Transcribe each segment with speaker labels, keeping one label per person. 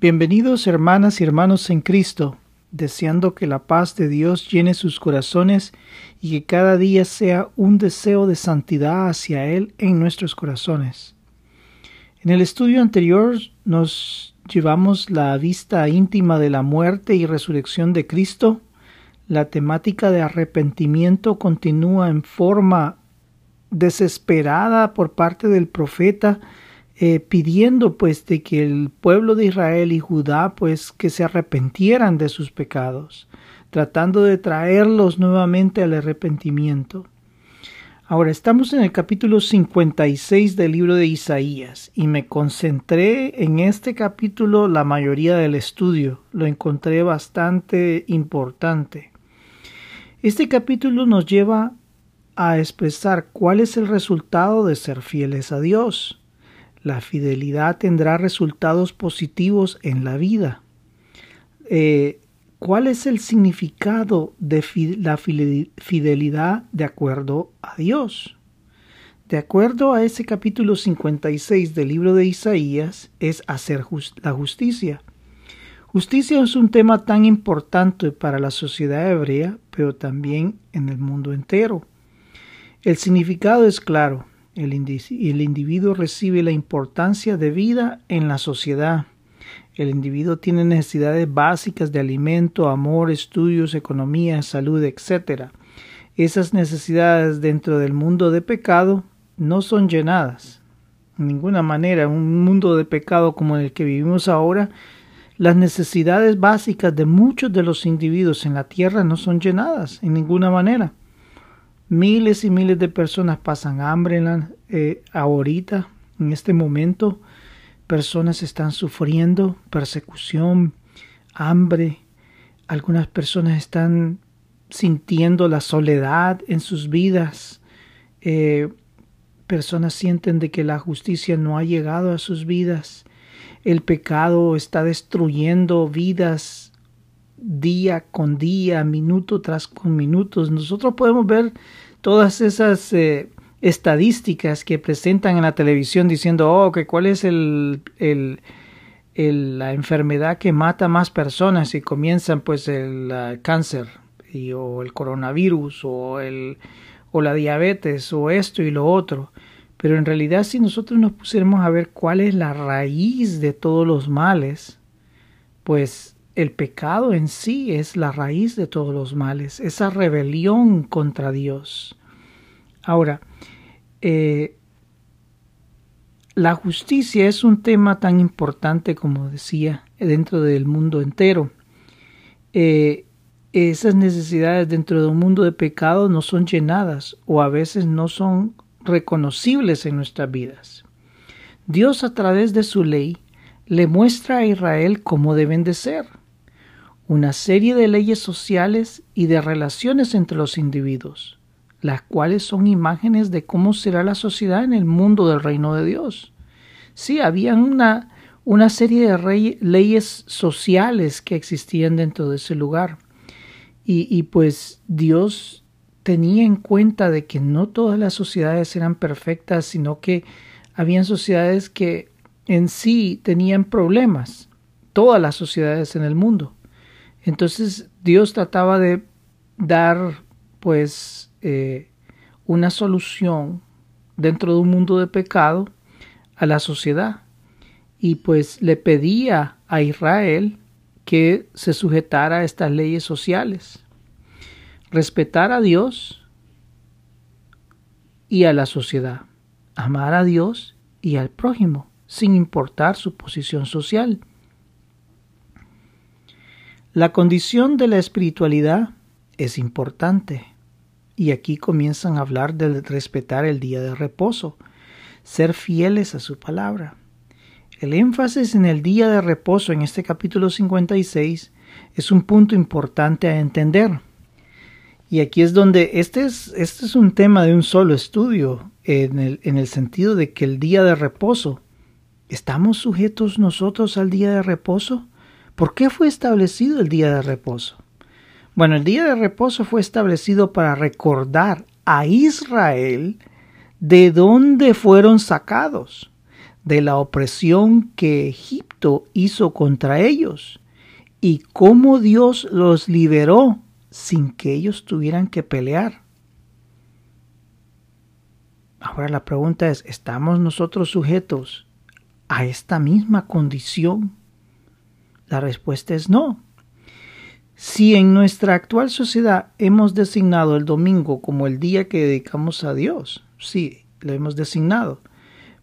Speaker 1: Bienvenidos hermanas y hermanos en Cristo, deseando que la paz de Dios llene sus corazones y que cada día sea un deseo de santidad hacia Él en nuestros corazones. En el estudio anterior nos llevamos la vista íntima de la muerte y resurrección de Cristo. La temática de arrepentimiento continúa en forma desesperada por parte del profeta eh, pidiendo pues de que el pueblo de Israel y Judá pues que se arrepentieran de sus pecados, tratando de traerlos nuevamente al arrepentimiento. Ahora estamos en el capítulo 56 del libro de Isaías y me concentré en este capítulo la mayoría del estudio, lo encontré bastante importante. Este capítulo nos lleva a expresar cuál es el resultado de ser fieles a Dios. La fidelidad tendrá resultados positivos en la vida. Eh, ¿Cuál es el significado de la fidelidad de acuerdo a Dios? De acuerdo a ese capítulo 56 del libro de Isaías, es hacer la justicia. Justicia es un tema tan importante para la sociedad hebrea, pero también en el mundo entero. El significado es claro el, individuo recibe la importancia de vida en la sociedad. El individuo tiene necesidades básicas de alimento, amor, estudios, economía, salud, etc. Esas necesidades dentro del mundo de pecado no son llenadas. En ninguna manera, en un mundo de pecado como el que vivimos ahora, las necesidades básicas de muchos de los individuos en la tierra no son llenadas en ninguna manera. Miles y miles de personas pasan hambre en la, eh, ahorita, en este momento. Personas están sufriendo persecución, hambre. Algunas personas están sintiendo la soledad en sus vidas. Eh, personas sienten de que la justicia no ha llegado a sus vidas. El pecado está destruyendo vidas día con día, minuto tras con minutos. Nosotros podemos ver todas esas eh, estadísticas que presentan en la televisión diciendo, oh, que cuál es el, el, la enfermedad que mata más personas y comienzan pues el cáncer o el coronavirus o, el, o la diabetes o esto y lo otro. Pero en realidad si nosotros nos pusiéramos a ver cuál es la raíz de todos los males, pues el pecado en sí es la raíz de todos los males, esa rebelión contra Dios. Ahora, eh, la justicia es un tema tan importante como decía dentro del mundo entero. Eh, esas necesidades dentro de un mundo de pecado no son llenadas o a veces no son reconocibles en nuestras vidas. Dios a través de su ley le muestra a Israel cómo deben de ser una serie de leyes sociales y de relaciones entre los individuos, las cuales son imágenes de cómo será la sociedad en el mundo del reino de Dios. Sí, había una, una serie de leyes sociales que existían dentro de ese lugar. Y, y pues Dios tenía en cuenta de que no todas las sociedades eran perfectas, sino que habían sociedades que en sí tenían problemas, todas las sociedades en el mundo. Entonces Dios trataba de dar pues eh, una solución dentro de un mundo de pecado a la sociedad y pues le pedía a Israel que se sujetara a estas leyes sociales, respetar a Dios y a la sociedad, amar a Dios y al prójimo, sin importar su posición social. La condición de la espiritualidad es importante y aquí comienzan a hablar de respetar el día de reposo, ser fieles a su palabra. El énfasis en el día de reposo en este capítulo 56 es un punto importante a entender. Y aquí es donde este es, este es un tema de un solo estudio, en el, en el sentido de que el día de reposo, ¿estamos sujetos nosotros al día de reposo? ¿Por qué fue establecido el día de reposo? Bueno, el día de reposo fue establecido para recordar a Israel de dónde fueron sacados, de la opresión que Egipto hizo contra ellos y cómo Dios los liberó sin que ellos tuvieran que pelear. Ahora la pregunta es, ¿estamos nosotros sujetos a esta misma condición? La respuesta es no. Si en nuestra actual sociedad hemos designado el domingo como el día que dedicamos a Dios, sí, lo hemos designado,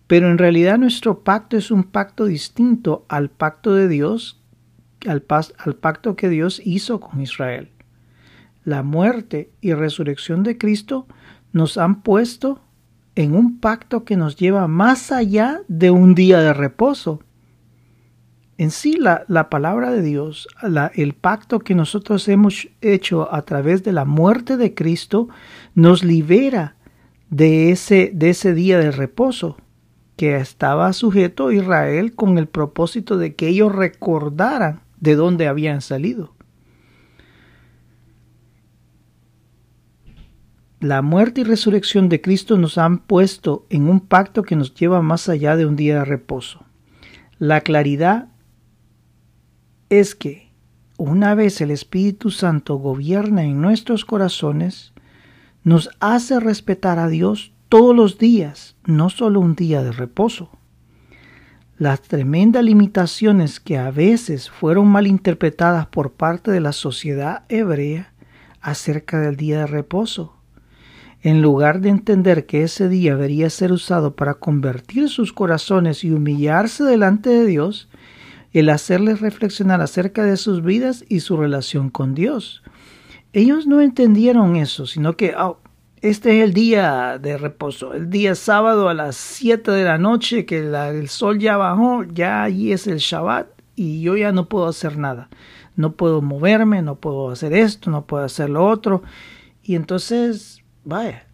Speaker 1: pero en realidad nuestro pacto es un pacto distinto al pacto de Dios, al, pacto que Dios hizo con Israel. La muerte y resurrección de Cristo nos han puesto en un pacto que nos lleva más allá de un día de reposo. En sí, la, la palabra de Dios, el pacto que nosotros hemos hecho a través de la muerte de Cristo, nos libera de ese, de ese día de reposo que estaba sujeto Israel con el propósito de que ellos recordaran de dónde habían salido. La muerte y resurrección de Cristo nos han puesto en un pacto que nos lleva más allá de un día de reposo. La claridad es que una vez el Espíritu Santo gobierna en nuestros corazones, nos hace respetar a Dios todos los días, no solo un día de reposo. Las tremendas limitaciones que a veces fueron malinterpretadas por parte de la sociedad hebrea acerca del día de reposo. En lugar de entender que ese día debería ser usado para convertir sus corazones y humillarse delante de Dios, el hacerles reflexionar acerca de sus vidas y su relación con Dios. Ellos no entendieron eso, sino que oh, este es el día de reposo, el día sábado a las 7 de la noche que el sol ya bajó, ya allí es el Shabbat y yo ya no puedo hacer nada. No puedo moverme, no puedo hacer esto, no puedo hacer lo otro. Y entonces, vaya,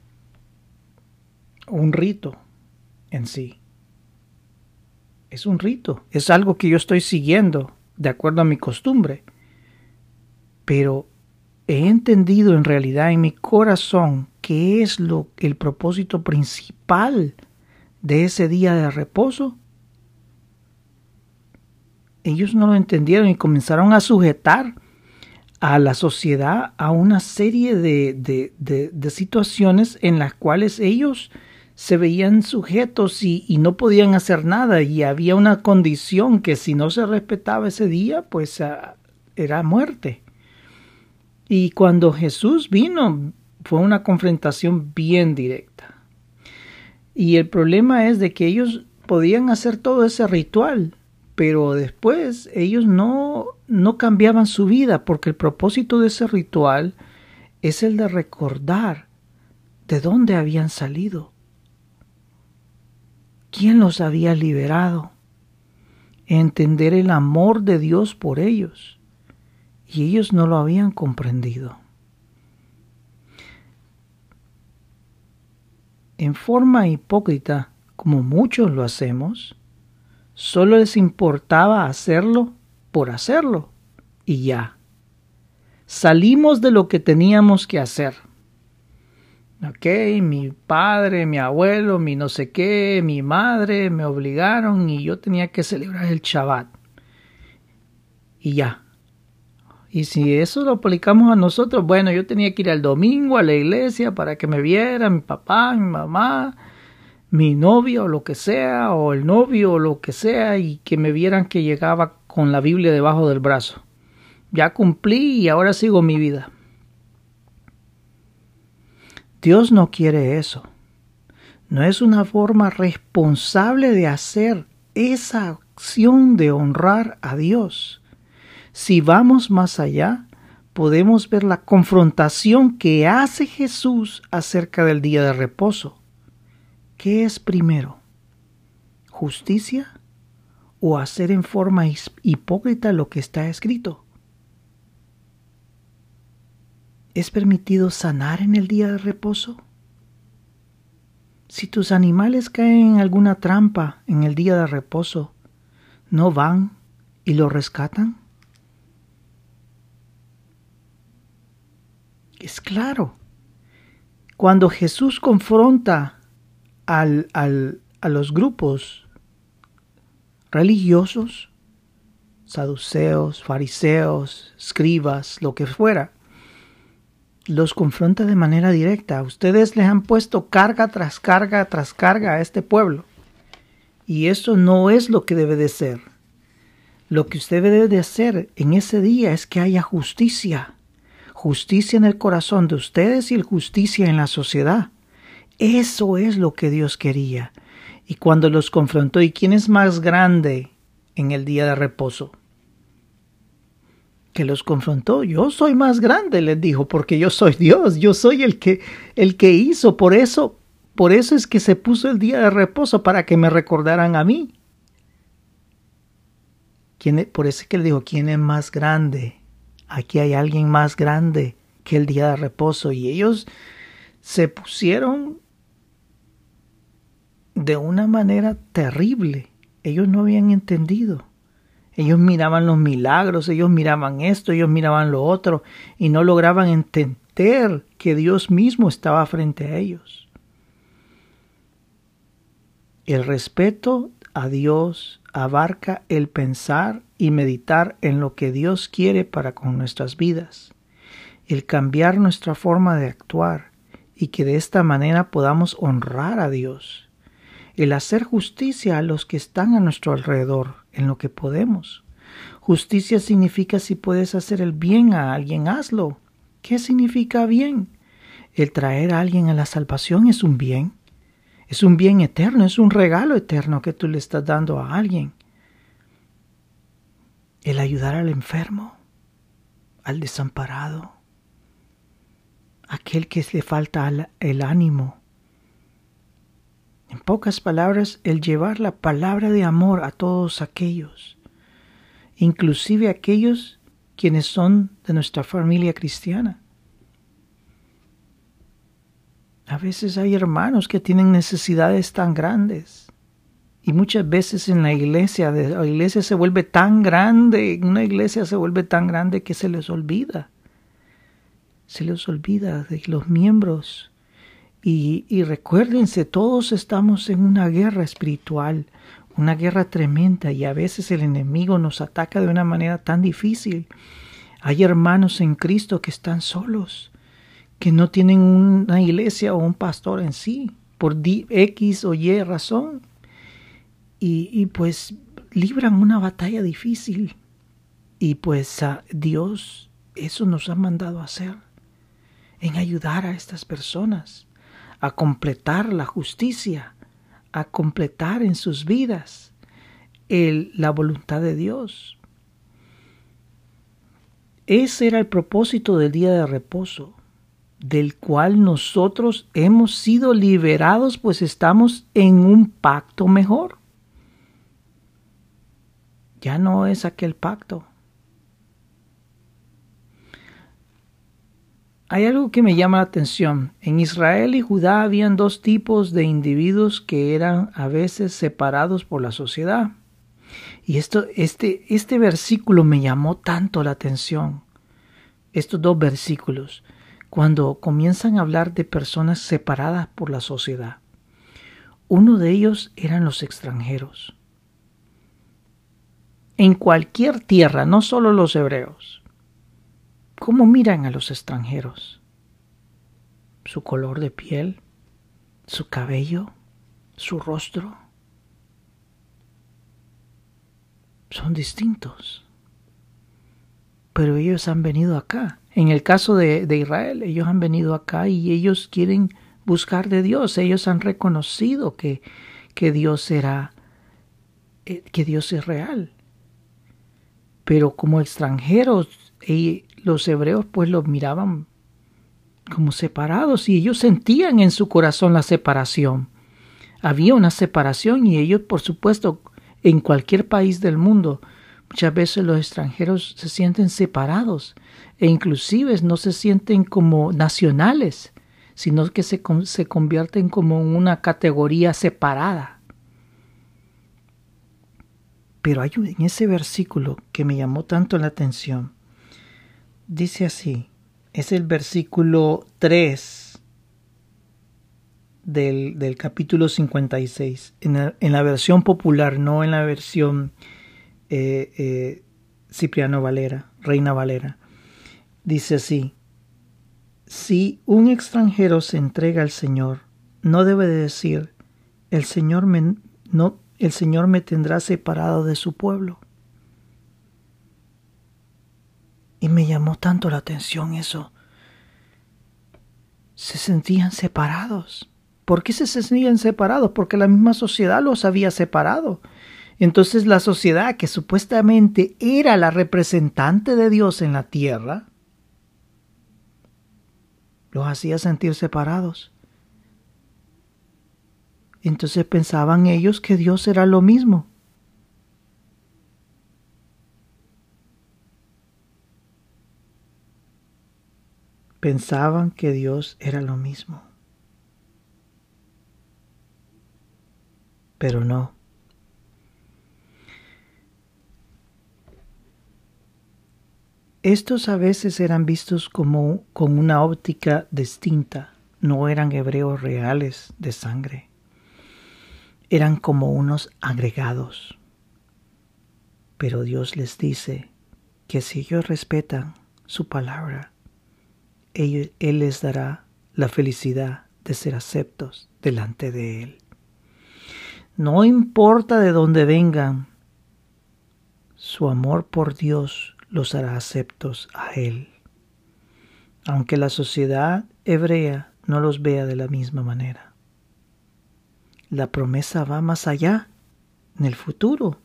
Speaker 1: un rito en sí. Es un rito, es algo que yo estoy siguiendo de acuerdo a mi costumbre. Pero he entendido en realidad en mi corazón qué es lo el propósito principal de ese día de reposo. Ellos no lo entendieron y comenzaron a sujetar a la sociedad a una serie de, de, de, situaciones en las cuales ellos se veían sujetos y, no podían hacer nada y había una condición que si no se respetaba ese día pues uh, era muerte. Y cuando Jesús vino fue una confrontación bien directa. Y el problema es de que ellos podían hacer todo ese ritual, pero después ellos no, no cambiaban su vida porque el propósito de ese ritual es el de recordar de dónde habían salido, quién los había liberado, entender el amor de Dios por ellos, y ellos no lo habían comprendido. en forma hipócrita, como muchos lo hacemos, solo les importaba hacerlo por hacerlo y ya. Salimos de lo que teníamos que hacer. Ok, mi padre, mi abuelo, mi no sé qué, mi madre me obligaron y yo tenía que celebrar el Shabbat. Y ya. Y si eso lo aplicamos a nosotros, bueno, yo tenía que ir al domingo a la iglesia para que me viera mi papá, mi mamá, mi novio o lo que sea, o el novio o lo que sea, y que me vieran que llegaba con la Biblia debajo del brazo. Ya cumplí y ahora sigo mi vida. Dios no quiere eso. No es una forma responsable de hacer esa acción de honrar a Dios. Si vamos más allá, podemos ver la confrontación que hace Jesús acerca del día de reposo. ¿Qué es primero? ¿Justicia o hacer en forma hipócrita lo que está escrito? ¿Es permitido sanar en el día de reposo? Si tus animales caen en alguna trampa en el día de reposo, ¿no van y lo rescatan? Es claro. Cuando Jesús confronta al, al, a los grupos religiosos, saduceos, fariseos, escribas, lo que fuera, los confronta de manera directa. Ustedes les han puesto carga tras carga tras carga a este pueblo. Y eso no es lo que debe de ser. Lo que usted debe de hacer en ese día es que haya justicia. Justicia en el corazón de ustedes y justicia en la sociedad. Eso es lo que Dios quería. Y cuando los confrontó, ¿y quién es más grande en el día de reposo? Que los confrontó. Yo soy más grande, les dijo, porque yo soy Dios, yo soy el que el que hizo, por eso, por eso es que se puso el día de reposo para que me recordaran a mí. ¿Quién por eso es que le dijo, ¿quién es más grande? Aquí hay alguien más grande que el día de reposo y ellos se pusieron de una manera terrible. Ellos no habían entendido. Ellos miraban los milagros, ellos miraban esto, ellos miraban lo otro, y no lograban entender que Dios mismo estaba frente a ellos. El respeto a Dios abarca el pensar y meditar en lo que Dios quiere para con nuestras vidas, el cambiar nuestra forma de actuar y que de esta manera podamos honrar a Dios, el hacer justicia a los que están a nuestro alrededor en lo que podemos. Justicia significa si puedes hacer el bien a alguien, hazlo. ¿Qué significa bien? El traer a alguien a la salvación es un bien. Es un bien eterno, es un regalo eterno que tú le estás dando a alguien. El ayudar al enfermo, al desamparado, aquel que le falta el ánimo. En pocas palabras, el llevar la palabra de amor a todos aquellos inclusive aquellos quienes son de nuestra familia cristiana. A veces hay hermanos que tienen necesidades tan grandes y muchas veces en la iglesia, la iglesia se vuelve tan grande, una iglesia se vuelve tan grande que se les olvida, se les olvida de los miembros. Y, recuérdense, todos estamos en una guerra espiritual, una guerra tremenda y a veces el enemigo nos ataca de una manera tan difícil. Hay hermanos en Cristo que están solos, que no tienen una iglesia o un pastor en sí, por X o Y razón. Y, pues libran una batalla difícil. Y pues a Dios eso nos ha mandado hacer, en ayudar a estas personas a completar la justicia, a completar en sus vidas el, la voluntad de Dios. Ese era el propósito del día de reposo, del cual nosotros hemos sido liberados, pues estamos en un pacto mejor. Ya no es aquel pacto. Hay algo que me llama la atención. En Israel y Judá habían dos tipos de individuos que eran a veces separados por la sociedad. Y esto, este, este versículo me llamó tanto la atención. Estos dos versículos, cuando comienzan a hablar de personas separadas por la sociedad. Uno de ellos eran los extranjeros. En cualquier tierra, no solo los hebreos, ¿Cómo miran a los extranjeros? Su color de piel, su cabello, su rostro. Son distintos. Pero ellos han venido acá. En el caso de, Israel, ellos han venido acá y ellos quieren buscar de Dios. Ellos han reconocido que, que Dios era, eh, que Dios es real. Pero como extranjeros, los hebreos pues los miraban como separados y ellos sentían en su corazón la separación. Había una separación y ellos, por supuesto, en cualquier país del mundo, muchas veces los extranjeros se sienten separados e inclusive no se sienten como nacionales, sino que se, se convierten como una categoría separada. Pero hay en ese versículo que me llamó tanto la atención dice así, es el versículo 3. del, del capítulo 56, en la, en la, versión popular, no en la versión eh, eh, Cipriano Valera, Reina Valera. Dice así, si un extranjero se entrega al Señor, no debe de decir, el Señor me, no, el Señor me tendrá separado de su pueblo. Y me llamó tanto la atención eso. Se sentían separados. ¿Por qué se sentían separados? Porque la misma sociedad los había separado. Entonces la sociedad que supuestamente era la representante de Dios en la tierra, los hacía sentir separados. Entonces pensaban ellos que Dios era lo mismo. Pensaban que Dios era lo mismo. Pero no. Estos a veces eran vistos como con una óptica distinta, no eran hebreos reales de sangre, eran como unos agregados. Pero Dios les dice que si ellos respetan su palabra, Él, les dará la felicidad de ser aceptos delante de Él. No importa de dónde vengan, su amor por Dios los hará aceptos a Él. Aunque la sociedad hebrea no los vea de la misma manera. La promesa va más allá, en el futuro,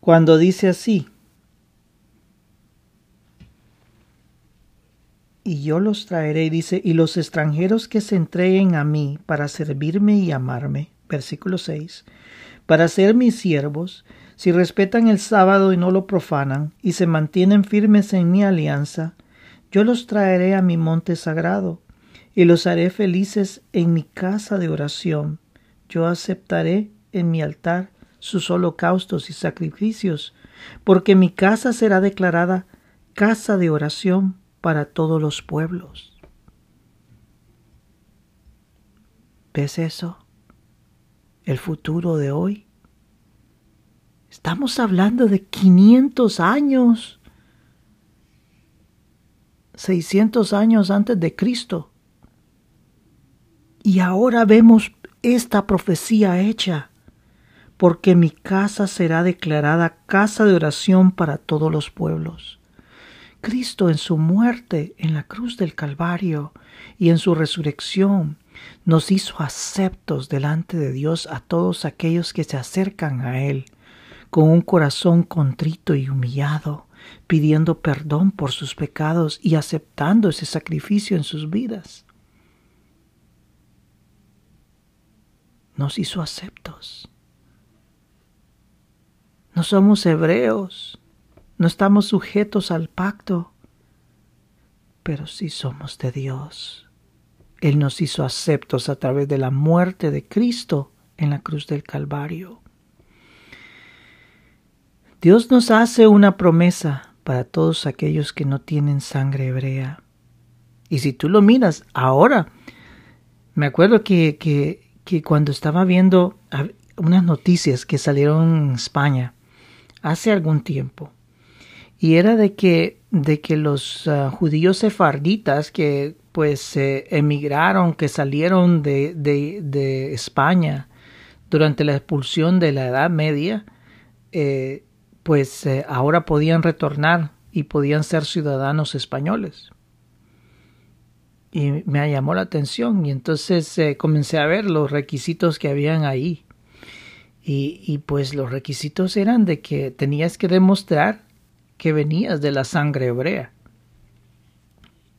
Speaker 1: cuando dice así, y yo los traeré, dice, y los extranjeros que se entreguen a mí para servirme y amarme, versículo 6, para ser mis siervos, si respetan el sábado y no lo profanan, y se mantienen firmes en mi alianza, yo los traeré a mi monte sagrado, y los haré felices en mi casa de oración. Yo aceptaré en mi altar sus holocaustos y sacrificios, porque mi casa será declarada casa de oración para todos los pueblos. ¿Ves eso? El futuro de hoy Estamos hablando de 500 años, 600 años antes de Cristo. Y ahora vemos esta profecía hecha, porque mi casa será declarada casa de oración para todos los pueblos. Cristo en su muerte en la cruz del Calvario y en su resurrección nos hizo aceptos delante de Dios a todos aquellos que se acercan a Él con un corazón contrito y humillado, pidiendo perdón por sus pecados y aceptando ese sacrificio en sus vidas. Nos hizo aceptos. No somos hebreos, no estamos sujetos al pacto, pero sí somos de Dios. Él nos hizo aceptos a través de la muerte de Cristo en la cruz del Calvario. Dios nos hace una promesa para todos aquellos que no tienen sangre hebrea. Y si tú lo miras ahora, me acuerdo que, que, que cuando estaba viendo unas noticias que salieron en España hace algún tiempo, y era de que, de que los uh, judíos sefarditas que pues emigraron, que salieron de, de, de, España durante la expulsión de la Edad Media, eh, pues eh, ahora podían retornar y podían ser ciudadanos españoles. Y me llamó la atención y entonces eh, comencé a ver los requisitos que habían ahí. Y, y pues los requisitos eran de que tenías que demostrar que venías de la sangre hebrea.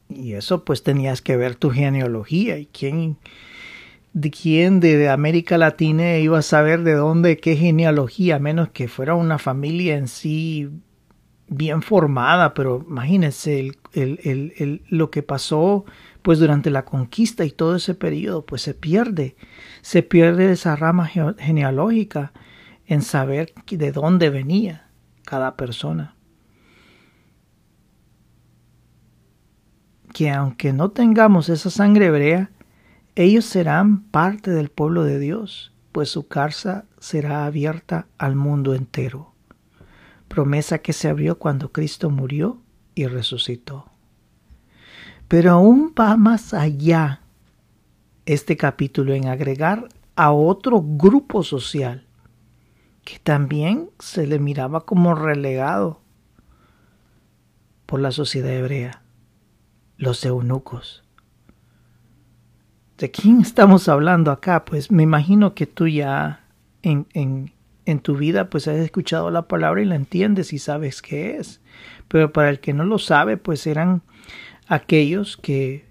Speaker 1: Y eso pues tenías que ver tu genealogía y quién, de quién de América Latina iba a saber de dónde, qué genealogía, menos que fuera una familia en sí bien formada, pero imagínense el, el, el, lo que pasó pues durante la conquista y todo ese periodo, pues se pierde, se pierde esa rama genealógica en saber de dónde venía cada persona. Que aunque no tengamos esa sangre hebrea, ellos serán parte del pueblo de Dios, pues su casa será abierta al mundo entero. Promesa que se abrió cuando Cristo murió y resucitó. Pero aún va más allá este capítulo en agregar a otro grupo social que también se le miraba como relegado por la sociedad hebrea, los eunucos. ¿De quién estamos hablando acá? Pues me imagino que tú ya en, en, en tu vida pues has escuchado la palabra y la entiendes y sabes qué es. Pero para el que no lo sabe, pues eran aquellos que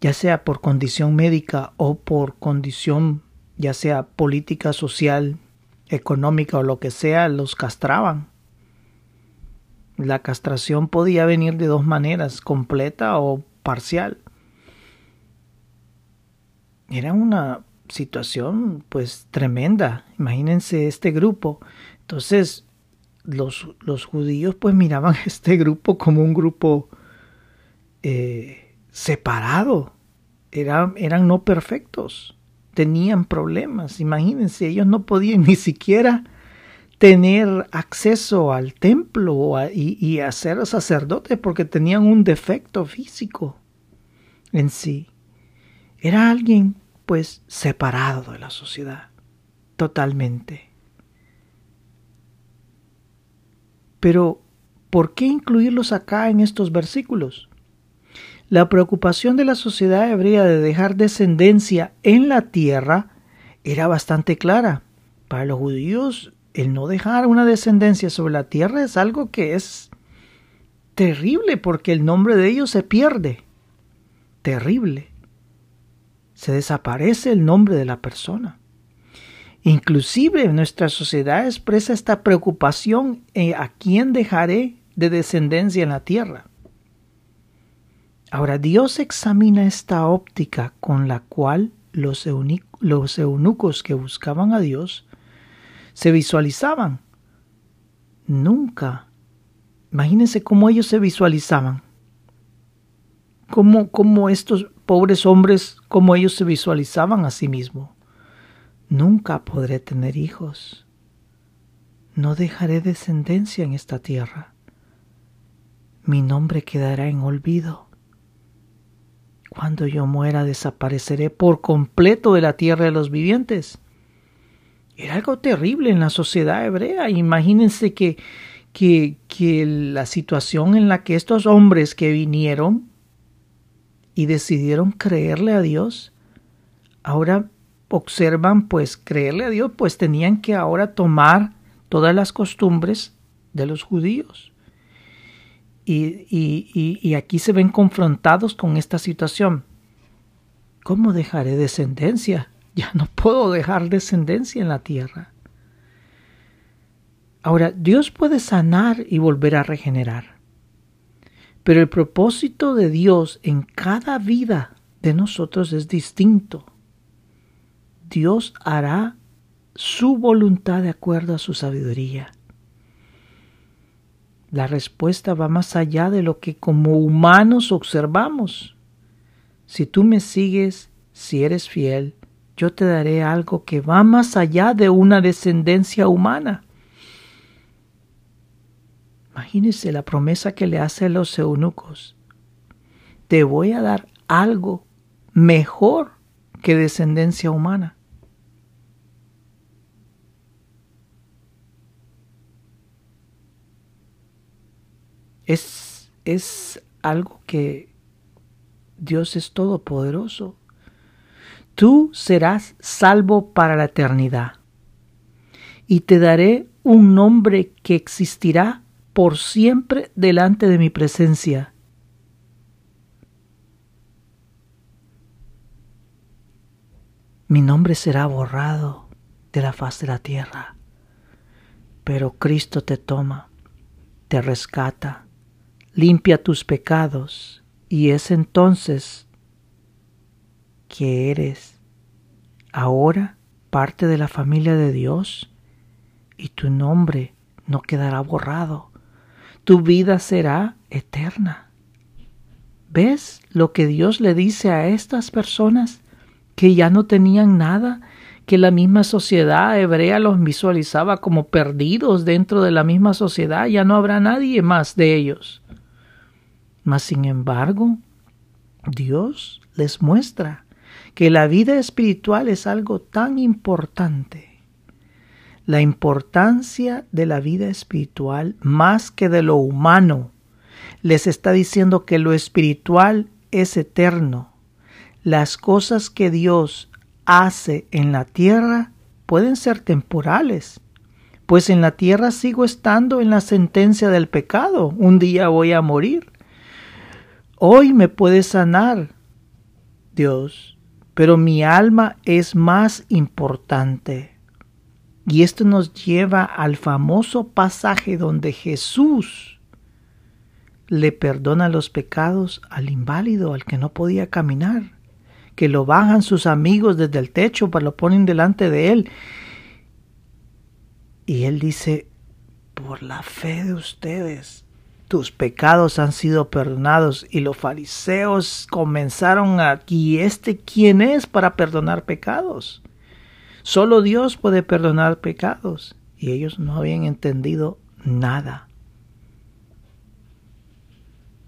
Speaker 1: ya sea por condición médica o por condición ya sea política, social, económica o lo que sea, los castraban. La castración podía venir de dos maneras, completa o parcial. Era una situación pues tremenda. Imagínense este grupo. Entonces los, los judíos pues miraban este grupo como un grupo eh, separado. eran no perfectos. Tenían problemas. Imagínense, ellos no podían ni siquiera tener acceso al templo y, y a ser sacerdotes porque tenían un defecto físico en sí. Era alguien pues separado de la sociedad, totalmente. Pero, ¿por qué incluirlos acá en estos versículos? La preocupación de la sociedad hebrea de dejar descendencia en la tierra era bastante clara. Para los judíos, el no dejar una descendencia sobre la tierra es algo que es terrible porque el nombre de ellos se pierde. Terrible se desaparece el nombre de la persona. Inclusive nuestra sociedad expresa esta preocupación en a quién dejaré de descendencia en la tierra. Ahora Dios examina esta óptica con la cual los, eunucos que buscaban a Dios se visualizaban. Nunca. Imagínense cómo ellos se visualizaban. Cómo, cómo estos pobres hombres como ellos se visualizaban a sí mismos. Nunca podré tener hijos. No dejaré descendencia en esta tierra. Mi nombre quedará en olvido. Cuando yo muera desapareceré por completo de la tierra de los vivientes. Era algo terrible en la sociedad hebrea. Imagínense que, que, que la situación en la que estos hombres que vinieron y decidieron creerle a Dios, ahora observan pues creerle a Dios, pues tenían que ahora tomar todas las costumbres de los judíos. Y, y, y, aquí se ven confrontados con esta situación. ¿Cómo dejaré descendencia? Ya no puedo dejar descendencia en la tierra. Ahora, Dios puede sanar y volver a regenerar. Pero el propósito de Dios en cada vida de nosotros es distinto. Dios hará su voluntad de acuerdo a su sabiduría. La respuesta va más allá de lo que como humanos observamos. Si tú me sigues, si eres fiel, yo te daré algo que va más allá de una descendencia humana. Imagínese la promesa que le hace a los eunucos. Te voy a dar algo mejor que descendencia humana. Es, es algo que Dios es todopoderoso. Tú serás salvo para la eternidad y te daré un nombre que existirá por siempre delante de mi presencia. Mi nombre será borrado de la faz de la tierra, pero Cristo te toma, te rescata, limpia tus pecados y es entonces que eres ahora parte de la familia de Dios y tu nombre no quedará borrado tu vida será eterna. ¿Ves lo que Dios le dice a estas personas? que ya no tenían nada, que la misma sociedad hebrea los visualizaba como perdidos dentro de la misma sociedad, ya no habrá nadie más de ellos. Mas sin embargo, Dios les muestra que la vida espiritual es algo tan importante. La importancia de la vida espiritual más que de lo humano. Les está diciendo que lo espiritual es eterno. Las cosas que Dios hace en la tierra pueden ser temporales, pues en la tierra sigo estando en la sentencia del pecado. Un día voy a morir. Hoy me puede sanar Dios, pero mi alma es más importante. Y esto nos lleva al famoso pasaje donde Jesús le perdona los pecados al inválido, al que no podía caminar que lo bajan sus amigos desde el techo, para lo ponen delante de él. Y él dice, por la fe de ustedes, tus pecados han sido perdonados. Y los fariseos comenzaron aquí, ¿este quién es para perdonar pecados? Solo Dios puede perdonar pecados. Y ellos no habían entendido nada.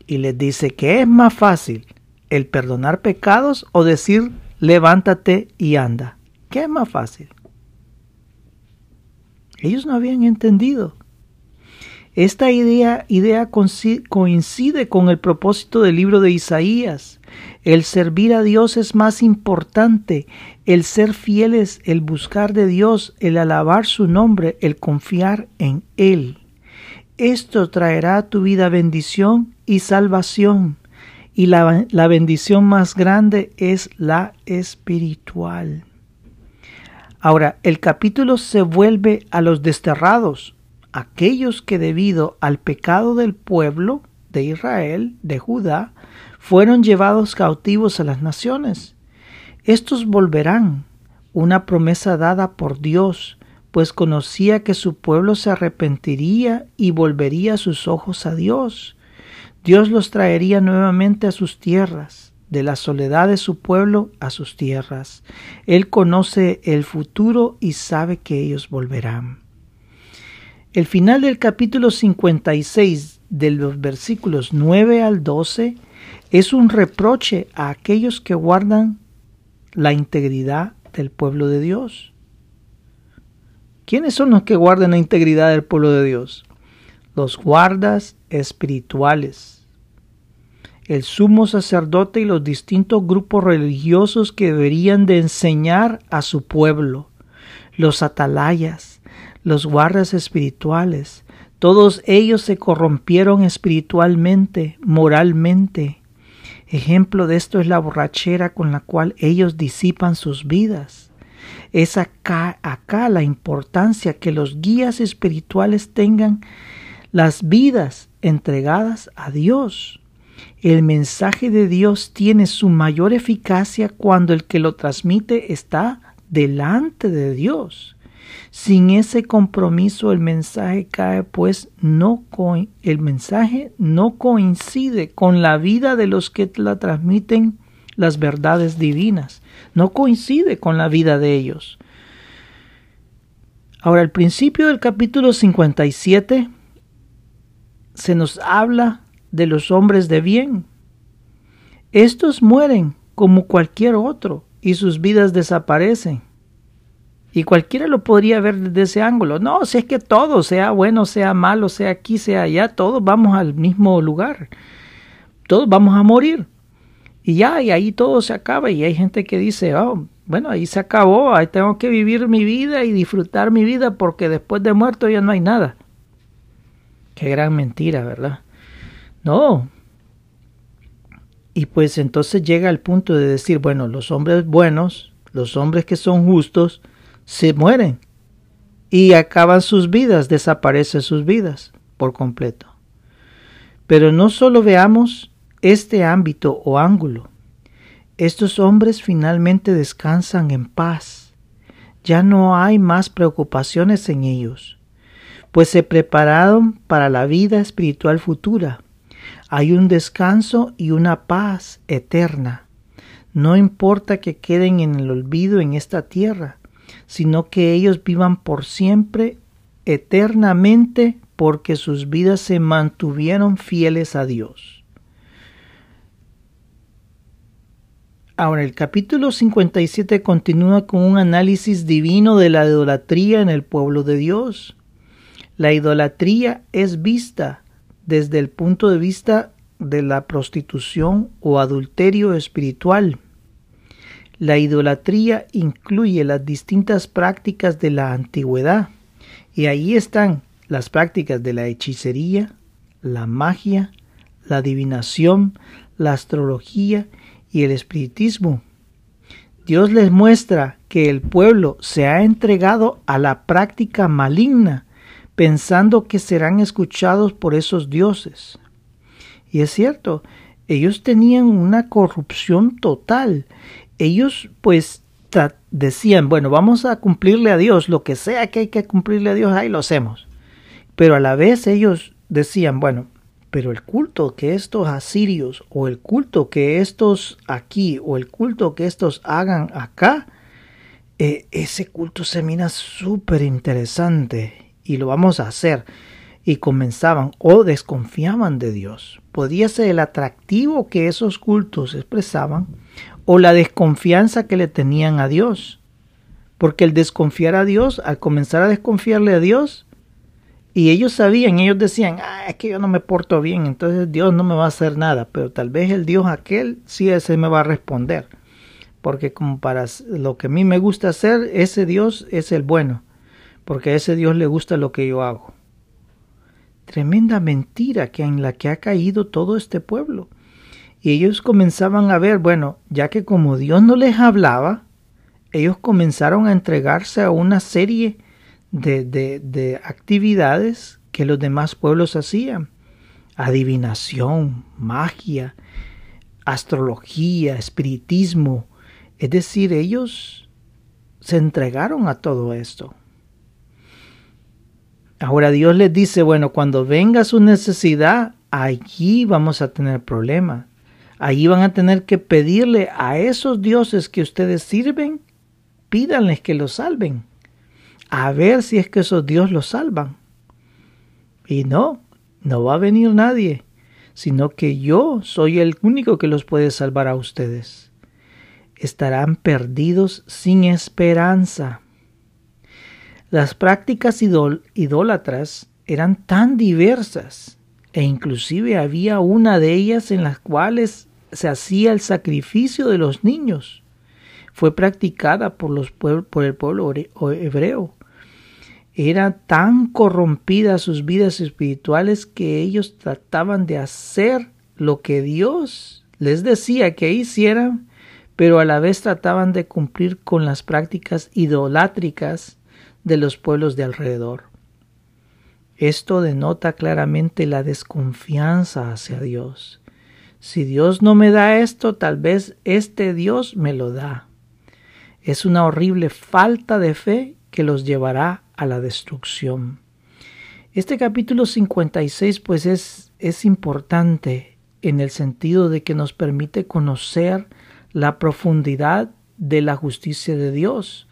Speaker 1: Y les dice que es más fácil el perdonar pecados o decir levántate y anda? ¿Qué es más fácil? Ellos no habían entendido. Esta idea, idea coincide con el propósito del libro de Isaías. El servir a Dios es más importante, el ser fieles, el buscar de Dios, el alabar su nombre, el confiar en Él. Esto traerá a tu vida bendición y salvación y la, bendición más grande es la espiritual. Ahora, el capítulo se vuelve a los desterrados, aquellos que debido al pecado del pueblo de Israel, de Judá, fueron llevados cautivos a las naciones. Estos volverán, una promesa dada por Dios, pues conocía que su pueblo se arrepentiría y volvería sus ojos a Dios. Dios los traería nuevamente a sus tierras, de la soledad de su pueblo a sus tierras. Él conoce el futuro y sabe que ellos volverán. El final del capítulo 56 de los versículos 9 al 12 es un reproche a aquellos que guardan la integridad del pueblo de Dios. ¿Quiénes son los que guardan la integridad del pueblo de Dios? Los guardas espirituales el sumo sacerdote y los distintos grupos religiosos que deberían de enseñar a su pueblo, los atalayas, los guardas espirituales, todos ellos se corrompieron espiritualmente, moralmente. Ejemplo de esto es la borrachera con la cual ellos disipan sus vidas. Es acá, acá la importancia que los guías espirituales tengan las vidas entregadas a Dios. El mensaje de Dios tiene su mayor eficacia cuando el que lo transmite está delante de Dios. Sin ese compromiso el mensaje cae, pues no el mensaje no coincide con la vida de los que la transmiten las verdades divinas, no coincide con la vida de ellos. Ahora, al principio del capítulo 57 se nos habla de los hombres de bien. Estos mueren como cualquier otro y sus vidas desaparecen. Y cualquiera lo podría ver desde ese ángulo. No, si es que todo, sea bueno, sea malo, sea aquí, sea allá, todos vamos al mismo lugar. Todos vamos a morir. Y ya, y ahí todo se acaba. Y hay gente que dice, oh, bueno, ahí se acabó, ahí tengo que vivir mi vida y disfrutar mi vida porque después de muerto ya no hay nada. Qué gran mentira, ¿verdad? No. Y pues entonces llega el punto de decir, bueno, los hombres buenos, los hombres que son justos, se mueren y acaban sus vidas, desaparecen sus vidas por completo. Pero no solo veamos este ámbito o ángulo. Estos hombres finalmente descansan en paz. Ya no hay más preocupaciones en ellos, pues se prepararon para la vida espiritual futura hay un descanso y una paz eterna. No importa que queden en el olvido en esta tierra, sino que ellos vivan por siempre, eternamente, porque sus vidas se mantuvieron fieles a Dios. Ahora, el capítulo 57 continúa con un análisis divino de la idolatría en el pueblo de Dios. La idolatría es vista desde el punto de vista de la prostitución o adulterio espiritual. La idolatría incluye las distintas prácticas de la antigüedad y ahí están las prácticas de la hechicería, la magia, la adivinación, la astrología y el espiritismo. Dios les muestra que el pueblo se ha entregado a la práctica maligna, pensando que serán escuchados por esos dioses. Y es cierto, ellos tenían una corrupción total. Ellos pues decían, bueno, vamos a cumplirle a Dios, lo que sea que hay que cumplirle a Dios, ahí lo hacemos. Pero a la vez ellos decían, bueno, pero el culto que estos asirios o el culto que estos aquí o el culto que estos hagan acá, eh, ese culto se mira súper interesante y lo vamos a hacer. Y comenzaban o desconfiaban de Dios. Podía ser el atractivo que esos cultos expresaban o la desconfianza que le tenían a Dios. Porque el desconfiar a Dios, al comenzar a desconfiarle a Dios, y ellos sabían, ellos decían, ah, es que yo no me porto bien, entonces Dios no me va a hacer nada, pero tal vez el Dios aquel sí ese me va a responder, porque como para lo que a mí me gusta hacer, ese Dios es el bueno, porque a ese Dios le gusta lo que yo hago. Tremenda mentira que en la que ha caído todo este pueblo. Y ellos comenzaban a ver, bueno, ya que como Dios no les hablaba, ellos comenzaron a entregarse a una serie de, actividades que los demás pueblos hacían. Adivinación, magia, astrología, espiritismo. Es decir, ellos se entregaron a todo esto. Ahora Dios les dice, bueno, cuando venga su necesidad, allí vamos a tener problemas. Allí van a tener que pedirle a esos dioses que ustedes sirven, pídanles que los salven a ver si es que esos Dios los salvan. Y no, no va a venir nadie, sino que yo soy el único que los puede salvar a ustedes. Estarán perdidos sin esperanza. Las prácticas idólatras eran tan diversas e inclusive había una de ellas en las cuales se hacía el sacrificio de los niños. Fue practicada por, los por el pueblo hebreo era tan corrompidas sus vidas espirituales que ellos trataban de hacer lo que Dios les decía que hicieran, pero a la vez trataban de cumplir con las prácticas idolátricas de los pueblos de alrededor. Esto denota claramente la desconfianza hacia Dios. Si Dios no me da esto, tal vez este Dios me lo da. Es una horrible falta de fe que los llevará a la destrucción. Este capítulo 56 pues es, es importante en el sentido de que nos permite conocer la profundidad de la justicia de Dios.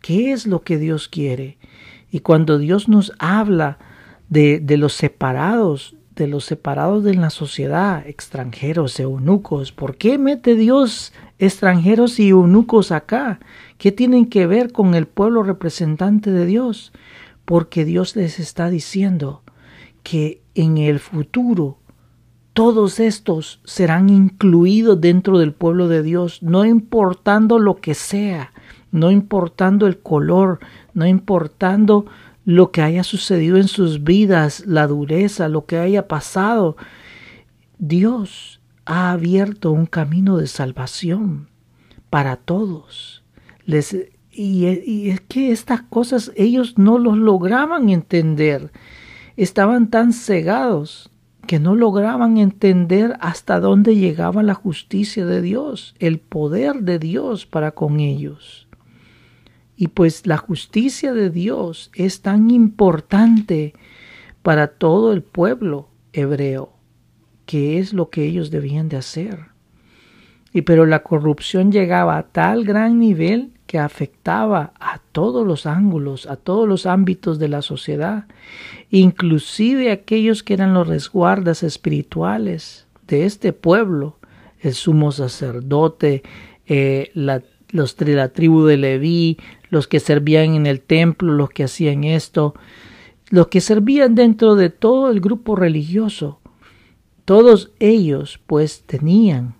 Speaker 1: ¿Qué es lo que Dios quiere? Y cuando Dios nos habla de, de los separados, de los separados de la sociedad, extranjeros, eunucos, ¿por qué mete Dios extranjeros y eunucos acá? ¿Qué tienen que ver con el pueblo representante de Dios? Porque Dios les está diciendo que en el futuro todos estos serán incluidos dentro del pueblo de Dios, no importando lo que sea, no importando el color, no importando lo que haya sucedido en sus vidas, la dureza, lo que haya pasado. Dios ha abierto un camino de salvación para todos y, es que estas cosas ellos no los lograban entender. Estaban tan cegados que no lograban entender hasta dónde llegaba la justicia de Dios, el poder de Dios para con ellos. Y pues la justicia de Dios es tan importante para todo el pueblo hebreo, que es lo que ellos debían de hacer. Y pero la corrupción llegaba a tal gran nivel que afectaba a todos los ángulos, a todos los ámbitos de la sociedad, inclusive aquellos que eran los resguardas espirituales de este pueblo, el sumo sacerdote, eh, los de la tribu de Leví, los que servían en el templo, los que hacían esto, los que servían dentro de todo el grupo religioso, todos ellos pues tenían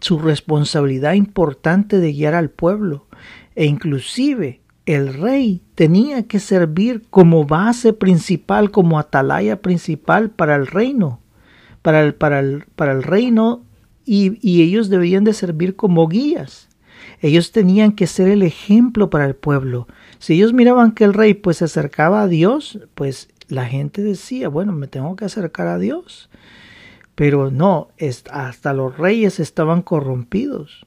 Speaker 1: su responsabilidad importante de guiar al pueblo e inclusive el rey tenía que servir como base principal, como atalaya principal para el reino, para el, para el, para el reino y, y ellos debían de servir como guías. Ellos tenían que ser el ejemplo para el pueblo. Si ellos miraban que el rey pues se acercaba a Dios, pues la gente decía, bueno, me tengo que acercar a Dios. Pero no, hasta los reyes estaban corrompidos.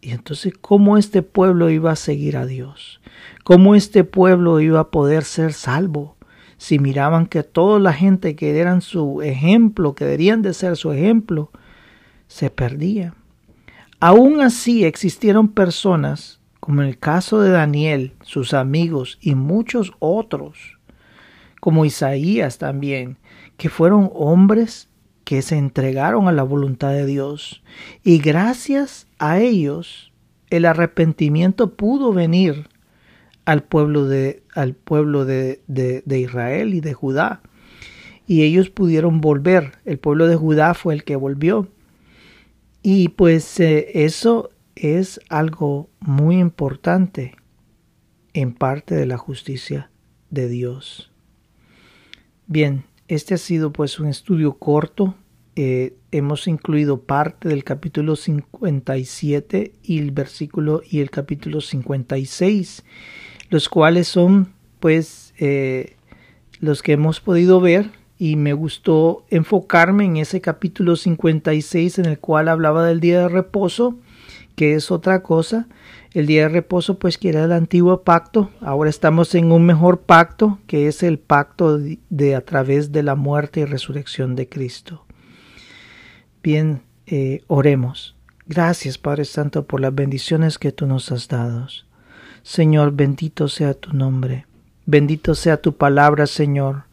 Speaker 1: Y entonces, ¿cómo este pueblo iba a seguir a Dios? ¿Cómo este pueblo iba a poder ser salvo? Si miraban que toda la gente que eran su ejemplo, que deberían de ser su ejemplo, se perdía. Aún así existieron personas, como en el caso de Daniel, sus amigos y muchos otros, como Isaías también, que fueron hombres que se entregaron a la voluntad de Dios. Y gracias a ellos, el arrepentimiento pudo venir al pueblo de, al pueblo de, de Israel y de Judá. Y ellos pudieron volver. El pueblo de Judá fue el que volvió. Y pues eh, eso es algo muy importante en parte de la justicia de Dios. Bien, este ha sido pues un estudio corto. Eh, hemos incluido parte del capítulo 57 y el versículo y el capítulo 56, los cuales son pues eh, los que hemos podido ver y me gustó enfocarme en ese capítulo 56 en el cual hablaba del día de reposo, que es otra cosa. El día de reposo pues que era el antiguo pacto, ahora estamos en un mejor pacto, que es el pacto de, a través de la muerte y resurrección de Cristo. Bien, eh, oremos. Gracias Padre Santo por las bendiciones que tú nos has dado. Señor, bendito sea tu nombre. Bendito sea tu palabra, Señor.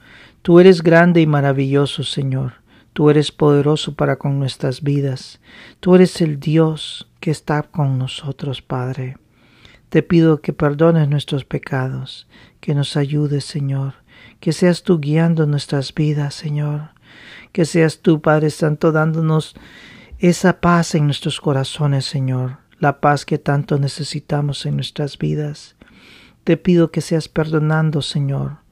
Speaker 1: Tú eres grande y maravilloso, Señor. Tú eres poderoso para con nuestras vidas. Tú eres el Dios que está con nosotros, Padre. Te pido que perdones nuestros pecados, que nos ayudes, Señor, que seas tú guiando nuestras vidas, Señor, que seas tú, Padre Santo, dándonos esa paz en nuestros corazones, Señor, la paz que tanto necesitamos en nuestras vidas. Te pido que seas perdonando, Señor,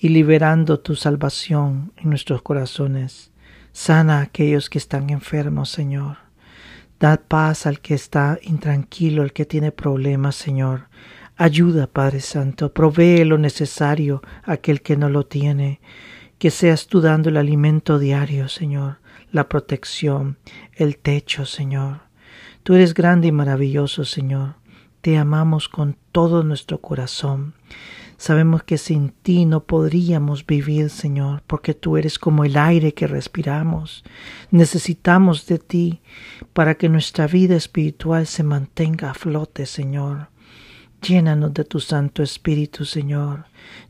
Speaker 1: y liberando tu salvación en nuestros corazones. Sana a aquellos que están enfermos, Señor. Da paz al que está intranquilo, al que tiene problemas, Señor. Ayuda, Padre Santo, provee lo necesario a aquel que no lo tiene. Que seas tú dando el alimento diario, Señor, la protección, el techo, Señor. Tú eres grande y maravilloso, Señor. Te amamos con todo nuestro corazón. Sabemos que sin ti no podríamos vivir, Señor, porque tú eres como el aire que respiramos. Necesitamos de ti para que nuestra vida espiritual se mantenga a flote, Señor. Llénanos de tu Santo Espíritu, Señor.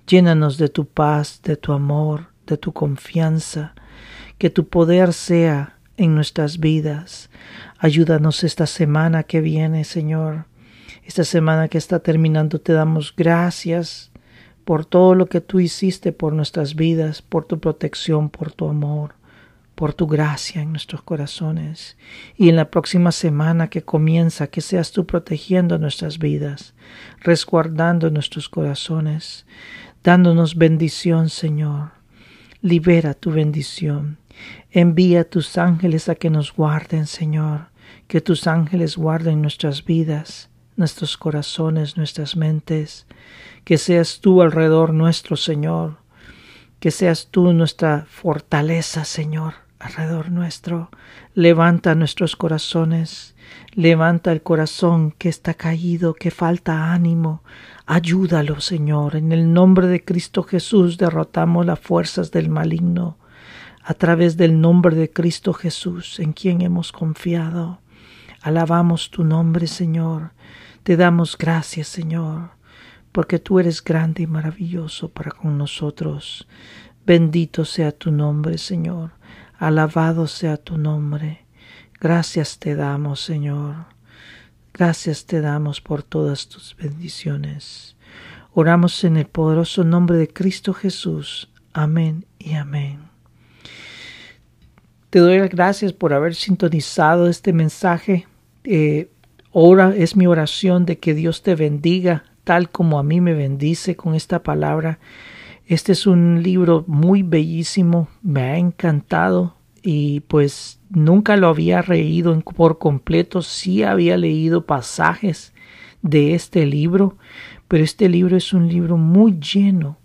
Speaker 1: Llénanos de tu paz, de tu amor, de tu confianza. Que tu poder sea en nuestras vidas. Ayúdanos esta semana que viene, Señor. Esta semana que está terminando te damos gracias por todo lo que tú hiciste por nuestras vidas, por tu protección, por tu amor, por tu gracia en nuestros corazones. Y en la próxima semana que comienza, que seas tú protegiendo nuestras vidas, resguardando nuestros corazones, dándonos bendición, Señor. Libera tu bendición. Envía tus ángeles a que nos guarden, Señor. Que tus ángeles guarden nuestras vidas, nuestros corazones, nuestras mentes que seas tú alrededor nuestro, Señor, que seas tú nuestra fortaleza, Señor, alrededor nuestro. Levanta nuestros corazones, levanta el corazón que está caído, que falta ánimo. Ayúdalo, Señor. En el nombre de Cristo Jesús derrotamos las fuerzas del maligno a través del nombre de Cristo Jesús, en quien hemos confiado. Alabamos tu nombre, Señor. Te damos gracias, Señor, porque tú eres grande y maravilloso para con nosotros. Bendito sea tu nombre, Señor. Alabado sea tu nombre. Gracias te damos, Señor. Gracias te damos por todas tus bendiciones. Oramos en el poderoso nombre de Cristo Jesús. Amén y amén. Te doy las gracias por haber sintonizado este mensaje. Eh, ora, es mi oración de que Dios te bendiga tal como a mí me bendice con esta palabra. Este es un libro muy bellísimo, me ha encantado y pues nunca lo había leído por completo, sí había leído pasajes de este libro, pero este libro es un libro muy lleno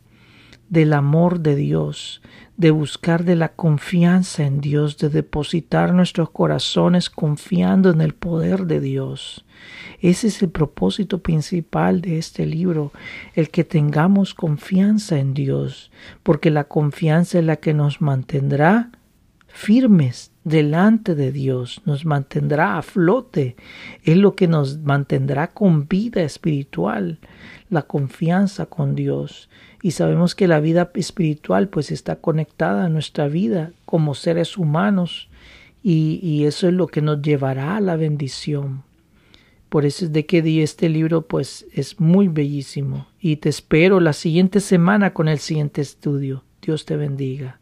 Speaker 1: del amor de Dios, de buscar de la confianza en Dios, de depositar nuestros corazones confiando en el poder de Dios. Ese es el propósito principal de este libro, el que tengamos confianza en Dios, porque la confianza es la que nos mantendrá firmes delante de Dios, nos mantendrá a flote, es lo que nos mantendrá con vida espiritual, la confianza con Dios. Y sabemos que la vida espiritual pues está conectada a nuestra vida como seres humanos y, y eso es lo que nos llevará a la bendición. Por eso es de que este libro pues es muy bellísimo y te espero la siguiente semana con el siguiente estudio. Dios te bendiga.